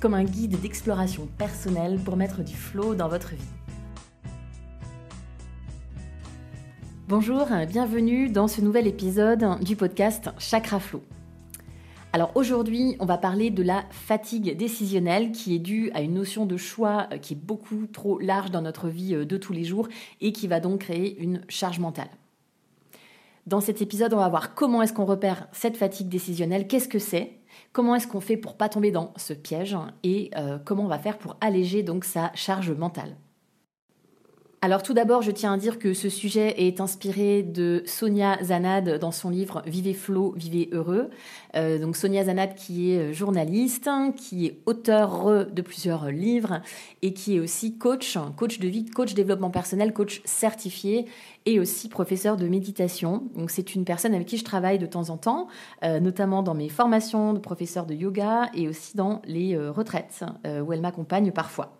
comme un guide d'exploration personnelle pour mettre du flow dans votre vie. Bonjour, bienvenue dans ce nouvel épisode du podcast Chakra Flow. Alors aujourd'hui, on va parler de la fatigue décisionnelle qui est due à une notion de choix qui est beaucoup trop large dans notre vie de tous les jours et qui va donc créer une charge mentale. Dans cet épisode, on va voir comment est-ce qu'on repère cette fatigue décisionnelle, qu'est-ce que c'est, comment est-ce qu'on fait pour pas tomber dans ce piège et euh, comment on va faire pour alléger donc sa charge mentale. Alors tout d'abord, je tiens à dire que ce sujet est inspiré de Sonia Zanad dans son livre Vivez Flow, Vivez Heureux. Euh, donc Sonia Zanad qui est journaliste, qui est auteur de plusieurs livres et qui est aussi coach, coach de vie, coach développement personnel, coach certifié et aussi professeur de méditation. Donc c'est une personne avec qui je travaille de temps en temps, euh, notamment dans mes formations de professeur de yoga et aussi dans les euh, retraites où elle m'accompagne parfois.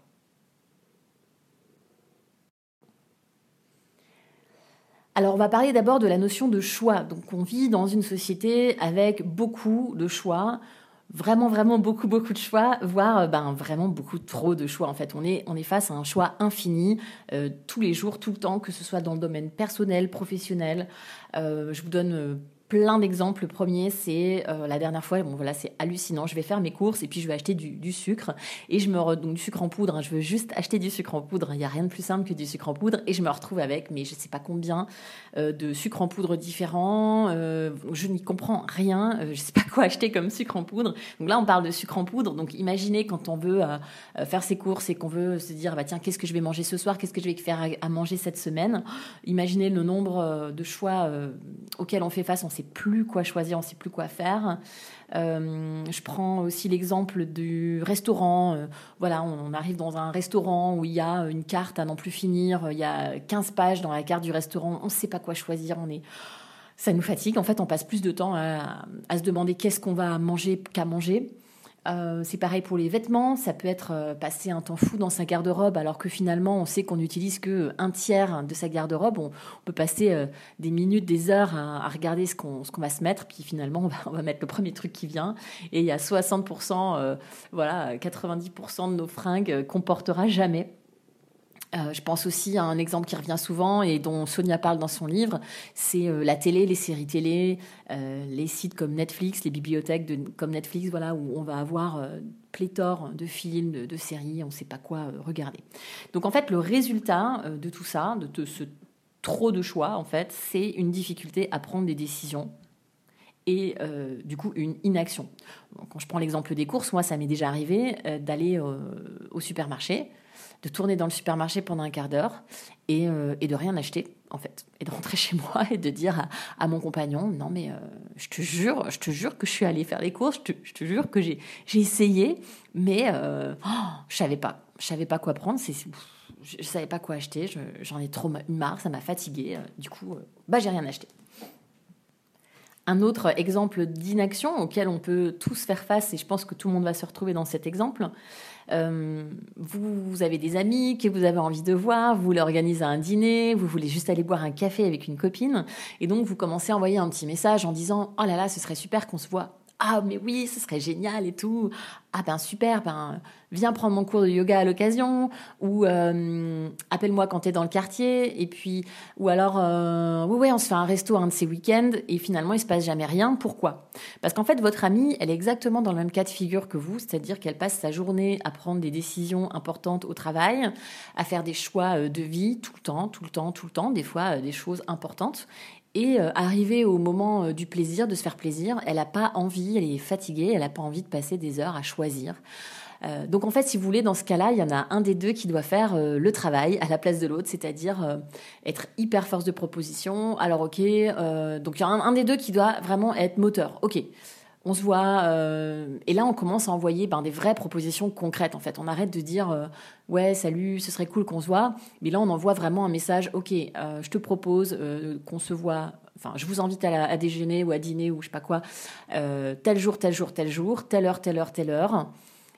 Alors on va parler d'abord de la notion de choix. Donc on vit dans une société avec beaucoup de choix, vraiment vraiment beaucoup beaucoup de choix, voire euh, ben vraiment beaucoup trop de choix en fait. On est on est face à un choix infini euh, tous les jours, tout le temps, que ce soit dans le domaine personnel, professionnel. Euh, je vous donne plein d'exemples. Le premier, c'est euh, la dernière fois, bon voilà, c'est hallucinant. Je vais faire mes courses et puis je vais acheter du, sucre et je me re... donc du sucre en poudre. Hein. je veux juste acheter du sucre en poudre. Il n'y a rien de plus simple que du sucre en poudre et je me retrouve avec, mais je sais pas combien euh, de sucre en poudre différents. Euh, je n'y comprends rien. je sais pas quoi acheter comme sucre en poudre. Donc là, on parle de sucre en poudre. Donc imaginez quand on veut faire ses courses et qu'on veut se dire, bah tiens, qu'est-ce que je vais manger ce soir? Qu'est-ce que je vais faire à, manger cette semaine? Imaginez le nombre de choix auxquels on fait face. Plus quoi choisir, on sait plus quoi faire. Euh, je prends aussi l'exemple du restaurant. Euh, voilà, on, arrive dans un restaurant où il y a une carte à n'en plus finir, il y a 15 pages dans la carte du restaurant, on ne sait pas quoi choisir, on est ça nous fatigue. En fait, on passe plus de temps à se demander qu'est-ce qu'on va manger qu'à manger. Euh, c'est pareil pour les vêtements, ça peut être euh, passer un temps fou dans sa garde-robe alors que finalement on sait qu'on n'utilise que un tiers de sa garde-robe. On, peut passer euh, des minutes, des heures à, regarder ce qu'on va se mettre, puis finalement on va, on va, mettre le premier truc qui vient et il y a 60%, voilà, 90% de nos fringues qu'on portera jamais. Euh, je pense aussi à un exemple qui revient souvent et dont Sonia parle dans son livre, c'est euh, la télé, les séries télé, euh, les sites comme Netflix, les bibliothèques de, comme Netflix, voilà, où on va avoir pléthore de films, de, séries, on ne sait pas quoi regarder. Donc en fait, le résultat de tout ça, de, ce trop de choix, en fait, c'est une difficulté à prendre des décisions et du coup une inaction. quand je prends l'exemple des courses, moi ça m'est déjà arrivé d'aller au supermarché, de tourner dans le supermarché pendant un quart d'heure et, euh, de rien acheter en fait et de rentrer chez moi et de dire à, mon compagnon non mais euh, je te jure je te jure que je suis allée faire les courses je te, jure que j'ai j'ai essayé mais euh, oh, je savais pas je savais pas quoi prendre c'est je, savais pas quoi acheter j'en ai trop marre ça m'a fatiguée du coup bah j'ai rien acheté. Un autre exemple d'inaction auquel on peut tous faire face, et je pense que tout le monde va se retrouver dans cet exemple, euh, vous, avez des amis que vous avez envie de voir, vous voulez organiser un dîner, vous voulez juste aller boire un café avec une copine, et donc vous commencez à envoyer un petit message en disant Oh là là, ce serait super qu'on se voit. Ah mais oui, ce serait génial et tout. Ah ben super, ben viens prendre mon cours de yoga à l'occasion. Ou euh, appelle-moi quand tu es dans le quartier. Et puis ou alors euh, oui oui on se fait un resto un de ces week-ends et finalement il se passe jamais rien. Pourquoi? Parce qu'en fait votre amie elle est exactement dans le même cas de figure que vous c'est-à-dire qu'elle passe sa journée à prendre des décisions importantes au travail à faire des choix euh, de vie tout le temps tout le temps tout le temps. Des fois des choses importantes et arriver au moment du plaisir, de se faire plaisir, elle n'a pas envie, elle est fatiguée, elle n'a pas envie de passer des heures à choisir. Euh, donc en fait, si vous voulez, dans ce cas-là, il y en a un des deux qui doit faire euh, le travail à la place de l'autre, c'est-à-dire euh, être hyper force de proposition. Alors ok, donc il y a un, des deux qui doit vraiment être moteur. Ok, on se voit, et là on commence à envoyer ben, des vraies propositions concrètes en fait. On arrête de dire ouais salut, ce serait cool qu'on se voit, mais là on envoie vraiment un message, ok, je te propose qu'on se voit enfin, je vous invite à, déjeuner ou à dîner ou je sais pas quoi, tel jour, tel jour, tel jour, telle heure, telle heure, telle heure.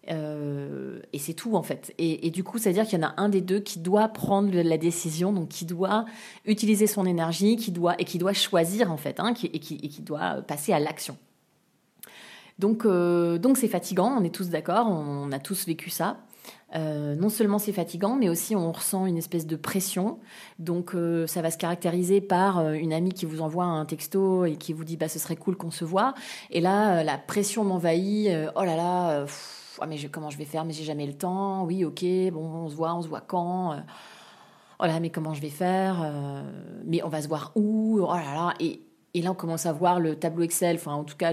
Euh, et c'est tout en fait. Et, du coup, c'est-à-dire qu'il y en a un des deux qui doit prendre la décision, donc qui doit utiliser son énergie, qui doit et qui doit choisir en fait, hein, qui, et, qui, doit passer à l'action. Donc, euh, donc c'est fatigant. On est tous d'accord. On, a tous vécu ça. Euh, non seulement c'est fatigant, mais aussi on ressent une espèce de pression. Donc ça va se caractériser par une amie qui vous envoie un texto et qui vous dit bah ce serait cool qu'on se voit. Et là la pression m'envahit. oh là là. Ah, mais comment je vais faire Mais j'ai jamais le temps. Oui, ok, bon, on se voit, on se voit quand euh, Oh là, mais comment je vais faire euh, Mais on va se voir où Oh là là. Et, et, là, on commence à voir le tableau Excel, enfin, en tout cas,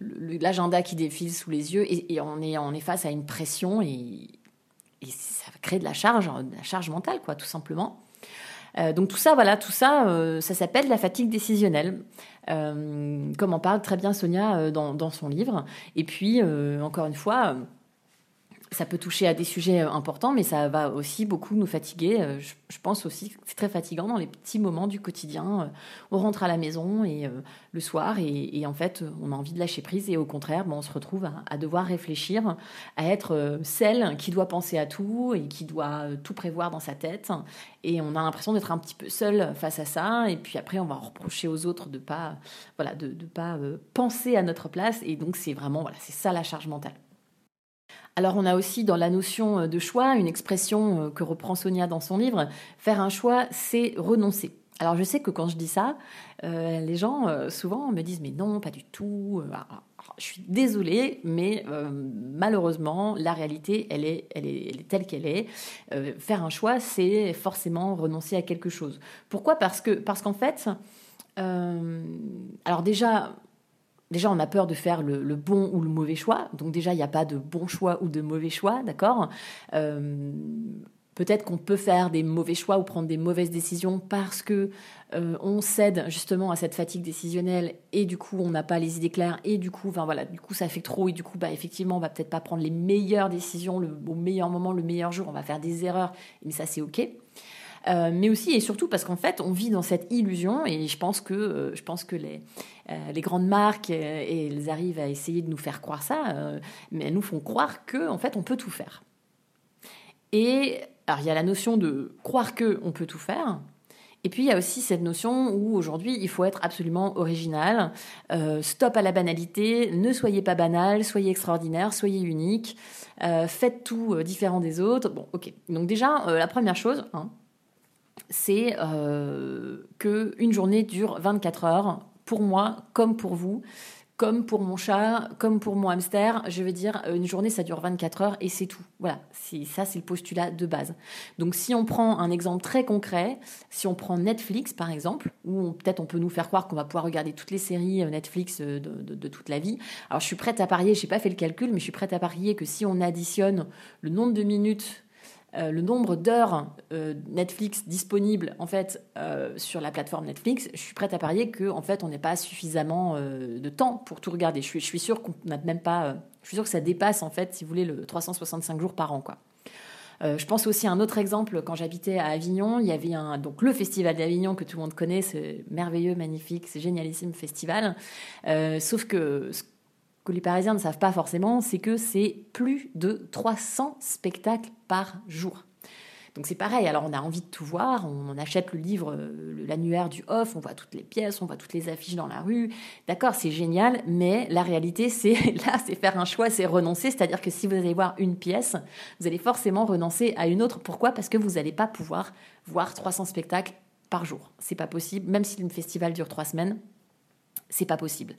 l'agenda qui défile sous les yeux. Et, on, est, face à une pression et, ça va créer de la charge, de la charge mentale, quoi, tout simplement. Euh, donc tout ça, voilà, tout ça, ça s'appelle la fatigue décisionnelle. Euh, comme en parle très bien Sonia euh, dans, son livre. Et puis, euh, encore une fois, ça peut toucher à des sujets importants, mais ça va aussi beaucoup nous fatiguer. Je, pense aussi que c'est très fatigant dans les petits moments du quotidien. On rentre à la maison et le soir, et, en fait, on a envie de lâcher prise, et au contraire, bon, on se retrouve à, devoir réfléchir, à être celle qui doit penser à tout et qui doit tout prévoir dans sa tête, et on a l'impression d'être un petit peu seul face à ça. Et puis après, on va reprocher aux autres de pas, voilà, de, pas euh, penser à notre place. Et donc, c'est vraiment, voilà, c'est ça la charge mentale. Alors on a aussi dans la notion euh, de choix une expression euh, que reprend Sonia dans son livre, faire un choix, c'est renoncer. Alors je sais que quand je dis ça, les gens souvent me disent mais non, pas du tout. je suis désolée, mais euh, malheureusement, la réalité, elle est, elle est, telle qu'elle est. Euh, faire un choix, c'est forcément renoncer à quelque chose. Pourquoi? Parce parce qu'en fait, euh, alors déjà, déjà, on a peur de faire le, bon ou le mauvais choix. Donc déjà, il n'y a pas de bon choix ou de mauvais choix, d'accord? Peut-être qu'on peut faire des mauvais choix ou prendre des mauvaises décisions parce que euh, on cède justement à cette fatigue décisionnelle et du coup on n'a pas les idées claires et du coup, du coup ça fait trop et du coup bah effectivement on va peut-être pas prendre les meilleures décisions au meilleur moment, le meilleur jour, on va faire des erreurs, mais ça c'est ok. Euh, mais aussi et surtout parce qu'en fait, on vit dans cette illusion et je pense que, euh, je pense que les, les grandes marques, elles arrivent à essayer de nous faire croire ça, mais elles nous font croire que en fait, on peut tout faire. Et alors il y a la notion de croire que on peut tout faire. Et puis il y a aussi cette notion où aujourd'hui il faut être absolument original, euh, stop à la banalité, ne soyez pas banal, soyez extraordinaire, soyez unique, euh, faites tout euh, différent des autres. Bon, ok. Donc déjà la première chose, hein, c'est que une journée dure 24 heures pour moi comme pour vous comme pour mon chat, comme pour mon hamster, je veux dire, une journée, ça dure 24 heures et c'est tout. Voilà, ça, c'est le postulat de base. Donc, si on prend un exemple très concret, si on prend Netflix, par exemple, où peut-être on peut nous faire croire qu'on va pouvoir regarder toutes les séries euh, Netflix euh, de, toute la vie. Alors, je suis prête à parier, je n'ai pas fait le calcul, mais je suis prête à parier que si on additionne le nombre de minutes euh, le nombre d'heures euh, Netflix disponibles en fait euh, sur la plateforme Netflix, je suis prête à parier que en fait on n'est pas suffisamment de temps pour tout regarder. Je suis, je suis sûre qu'on n'a même pas, je suis sûre que ça dépasse en fait, si vous voulez, le 365 jours par an quoi. je pense aussi à un autre exemple quand j'habitais à Avignon, il y avait un donc le festival d'Avignon que tout le monde connaît, ce merveilleux, magnifique, c'est génialissime festival. sauf que que les Parisiens ne savent pas forcément, c'est que c'est plus de 300 spectacles par jour. Donc c'est pareil, alors on a envie de tout voir, on achète le livre, l'annuaire du off, on voit toutes les pièces, on voit toutes les affiches dans la rue. D'accord, c'est génial, mais la réalité, c'est là, c'est faire un choix, c'est renoncer. C'est-à-dire que si vous allez voir une pièce, vous allez forcément renoncer à une autre. Pourquoi? Parce que vous n'allez pas pouvoir voir 300 spectacles par jour. C'est pas possible, même si le festival dure trois semaines, c'est pas possible.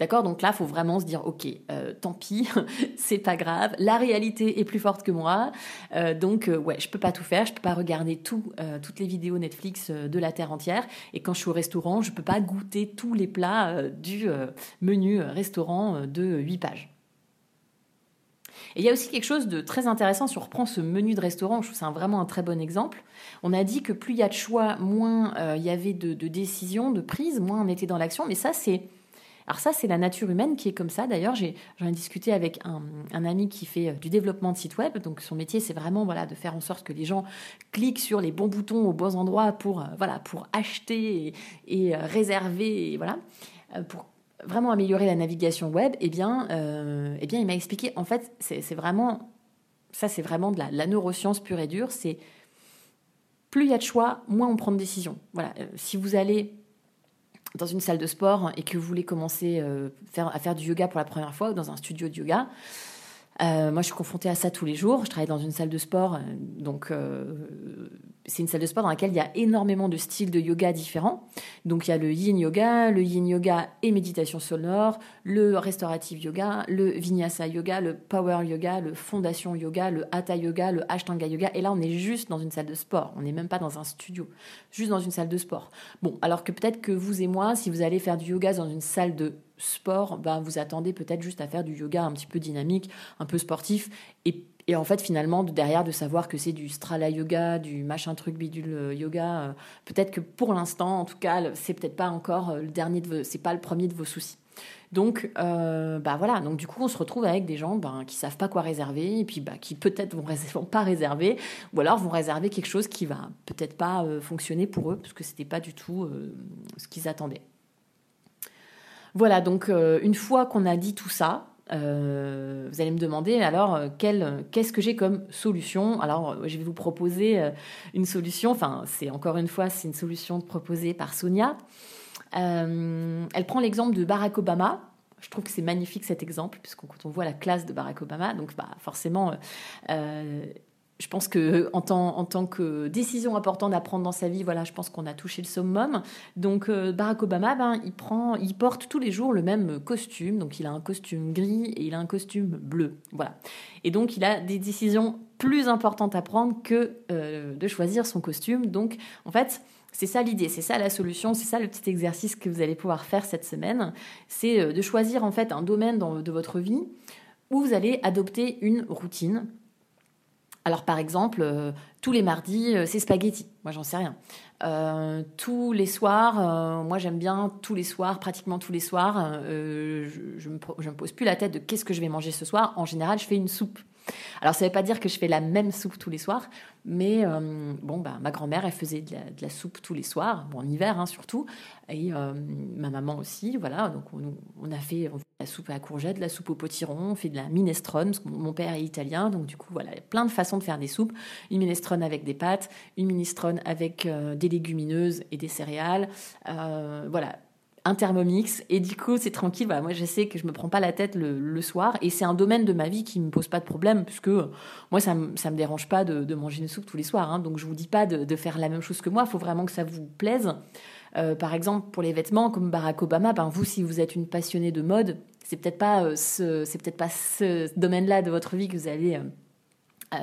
D'accord? Donc là, faut vraiment se dire, ok, euh, tant pis, c'est pas grave, la réalité est plus forte que moi, euh, donc euh, ouais, je peux pas tout faire, je peux pas regarder tout, toutes les vidéos Netflix de la terre entière, et quand je suis au restaurant, je peux pas goûter tous les plats du menu restaurant de 8 pages. Et il y a aussi quelque chose de très intéressant si on reprend ce menu de restaurant, je trouve c'est vraiment un très bon exemple. On a dit que plus il y a de choix, moins il y avait de, décisions, de prises, moins on était dans l'action, mais ça c'est Alors ça, c'est la nature humaine qui est comme ça. D'ailleurs, j'en ai, discuté avec un, ami qui fait euh, du développement de site web. Donc son métier, c'est vraiment voilà de faire en sorte que les gens cliquent sur les bons boutons aux bons endroits pour euh, voilà pour acheter et, euh, réserver voilà vraiment améliorer la navigation web. Eh bien, eh bien, il m'a expliqué. En fait, c'est vraiment ça, c'est vraiment de la, la neuroscience pure et dure. C'est plus il y a de choix, moins on prend de décisions. Voilà, si vous allez dans une salle de sport et que vous voulez commencer euh, faire, à faire du yoga pour la première fois ou dans un studio de yoga, euh, moi, je suis confrontée à ça tous les jours. Je travaille dans une salle de sport, euh, donc c'est une salle de sport dans laquelle il y a énormément de styles de yoga différents. Donc il y a le yin yoga, le yin yoga et méditation sonore, le restaurative yoga, le vinyasa yoga, le power yoga, le fondation yoga, le hatha yoga, le ashtanga yoga. Et là, on est juste dans une salle de sport. On n'est même pas dans un studio, juste dans une salle de sport. Bon, alors que peut-être que vous et moi, si vous allez faire du yoga dans une salle de sport, ben vous attendez peut-être juste à faire du yoga un petit peu dynamique, un peu sportif, et en fait, finalement, derrière, de savoir que c'est du strala yoga, du machin truc bidule euh, yoga, euh, peut-être que pour l'instant, en tout cas, c'est peut-être pas encore euh, le dernier de c'est pas le premier de vos soucis. Donc, bah voilà. Donc du coup, on se retrouve avec des gens ben, qui savent pas quoi réserver et puis bah, qui peut-être vont, vont pas réserver ou alors vont réserver quelque chose qui va peut-être pas fonctionner pour eux parce que c'était pas du tout ce qu'ils attendaient. Voilà. Donc une fois qu'on a dit tout ça, euh, vous allez me demander alors euh, qu'est-ce que j'ai comme solution? Alors je vais vous proposer euh, une solution. Enfin, c'est encore une fois c'est une solution proposée par Sonia. elle prend l'exemple de Barack Obama. Je trouve que c'est magnifique cet exemple, puisque quand on voit la classe de Barack Obama, donc bah, forcément, je pense que en tant, en tant que décision importante à prendre dans sa vie, voilà, je pense qu'on a touché le summum. Donc euh, Barack Obama, ben, il prend, il porte tous les jours le même costume. Donc il a un costume gris et il a un costume bleu, voilà. Et donc il a des décisions plus importantes à prendre que euh, de choisir son costume. Donc en fait, c'est ça l'idée, c'est ça la solution, c'est ça le petit exercice que vous allez pouvoir faire cette semaine. C'est euh, de choisir en fait un domaine de votre vie où vous allez adopter une routine alors par exemple, euh, tous les mardis, euh, c'est spaghetti. Moi, j'en sais rien. Euh, tous les soirs, moi j'aime bien tous les soirs, pratiquement tous les soirs, je, je me pose plus la tête de qu'est-ce que je vais manger ce soir. En général, je fais une soupe. Alors ça ne veut pas dire que je fais la même soupe tous les soirs, mais euh, bon, bah, ma grand-mère, elle faisait de la, soupe tous les soirs, bon, en hiver hein, surtout, et euh, ma maman aussi, voilà. Donc on, a fait, la soupe à la courgette, la soupe au potiron, on fait de la minestrone, parce que mon père est italien, donc du coup voilà, plein de façons de faire des soupes. Une minestrone avec des pâtes, une minestrone avec euh, des légumineuses et des céréales, voilà un thermomix et coup c'est tranquille. Voilà, moi je sais que je me prends pas la tête le, soir et c'est un domaine de ma vie qui me pose pas de problème puisque moi ça me, ça me dérange pas de, manger une soupe tous les soirs hein. donc je vous dis pas de, faire la même chose que moi. Il faut vraiment que ça vous plaise. Euh, par exemple pour les vêtements comme Barack Obama ben vous si vous êtes une passionnée de mode c'est peut-être pas euh, ce c'est peut-être pas ce domaine là de votre vie que vous allez euh,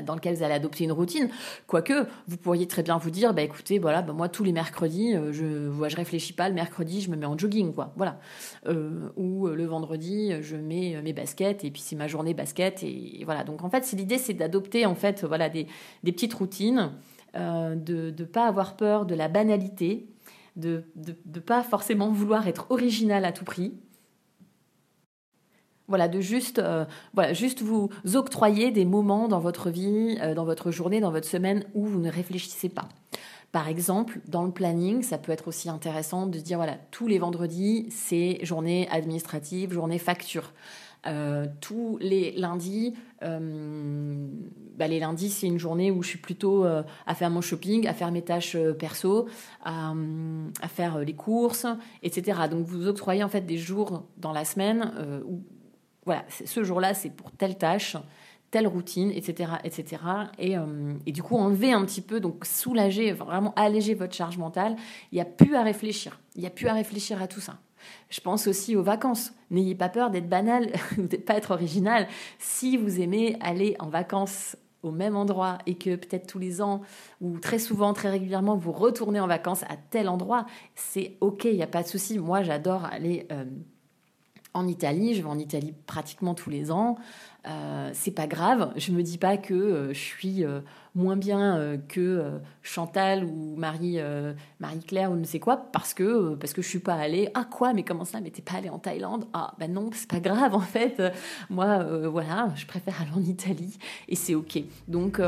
dans lequel vous allez adopter une routine. Quoique, vous pourriez très bien vous dire, bah écoutez, voilà, bah, moi tous les mercredis, euh, je, je réfléchis pas, le mercredi, je me mets en jogging, quoi. Voilà. Euh, ou le vendredi, je mets mes baskets et puis c'est ma journée basket et, voilà. Donc en fait, l'idée, c'est d'adopter en fait, voilà, des petites routines, de ne pas avoir peur de la banalité, de ne pas forcément vouloir être original à tout prix. Voilà, de juste, euh, voilà, juste vous octroyer des moments dans votre vie, euh, dans votre journée, dans votre semaine où vous ne réfléchissez pas. Par exemple, dans le planning, ça peut être aussi intéressant de dire voilà, tous les vendredis, c'est journée administrative, journée facture. Euh, tous les lundis, bah, les lundis, c'est une journée où je suis plutôt à faire mon shopping, à faire mes tâches perso, à, à, faire les courses, etc. Donc vous octroyez en fait des jours dans la semaine où voilà, ce jour-là, c'est pour telle tâche, telle routine, etc., etc. Et, euh, et, du coup, enlever un petit peu, donc soulager, vraiment alléger votre charge mentale. Il n'y a plus à réfléchir. Il n'y a plus à réfléchir à tout ça. Je pense aussi aux vacances. N'ayez pas peur d'être banal de pas être original. Si vous aimez aller en vacances au même endroit et que peut-être tous les ans ou très souvent, très régulièrement, vous retournez en vacances à tel endroit, c'est ok, il n'y a pas de souci. Moi, j'adore aller... Euh, en Italie. Je vais en Italie pratiquement tous les ans. Euh, c'est pas grave. Je me dis pas que euh, je suis euh, moins bien que Chantal ou Marie Marie Claire ou ne sais quoi parce que parce que je suis pas allée. Ah quoi? Mais comment ça? Mais t'es pas allée en Thaïlande? Ah ben non, c'est pas grave en fait. Moi voilà, je préfère aller en Italie et c'est ok. Donc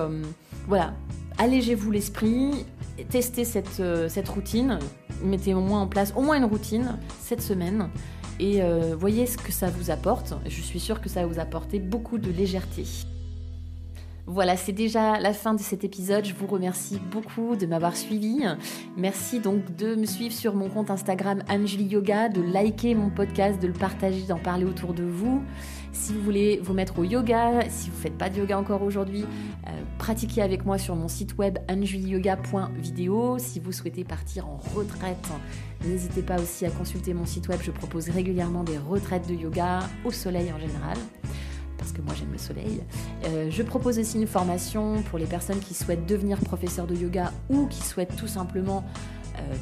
voilà, allégez-vous l'esprit, testez cette cette routine, mettez au moins en place au moins une routine cette semaine et euh, voyez ce que ça vous apporte. Je suis sûre que ça va vous apporter beaucoup de légèreté. Voilà, c'est déjà la fin de cet épisode. Je vous remercie beaucoup de m'avoir suivi. Merci donc de me suivre sur mon compte Instagram Angeli Yoga, de liker mon podcast, de le partager, d'en parler autour de vous. Si vous voulez vous mettre au yoga, si vous ne faites pas de yoga encore aujourd'hui, euh, pratiquez avec moi sur mon site web anjuliyoga.video. Si vous souhaitez partir en retraite, n'hésitez pas aussi à consulter mon site web. Je propose régulièrement des retraites de yoga au soleil en général parce que moi j'aime le soleil. Euh, je propose aussi une formation pour les personnes qui souhaitent devenir professeur de yoga ou qui souhaitent tout simplement euh,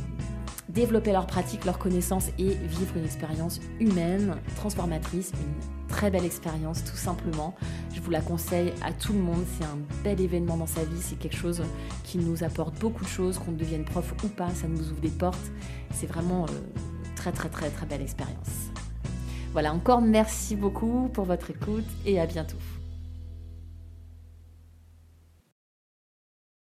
développer leur pratique, leur connaissance et vivre une expérience humaine, transformatrice, une très belle expérience tout simplement. Je vous la conseille à tout le monde, c'est un bel événement dans sa vie, c'est quelque chose qui nous apporte beaucoup de choses, qu'on devienne prof ou pas, ça nous ouvre des portes. C'est vraiment euh, très très très très belle expérience. Voilà, encore merci beaucoup pour votre écoute et à bientôt.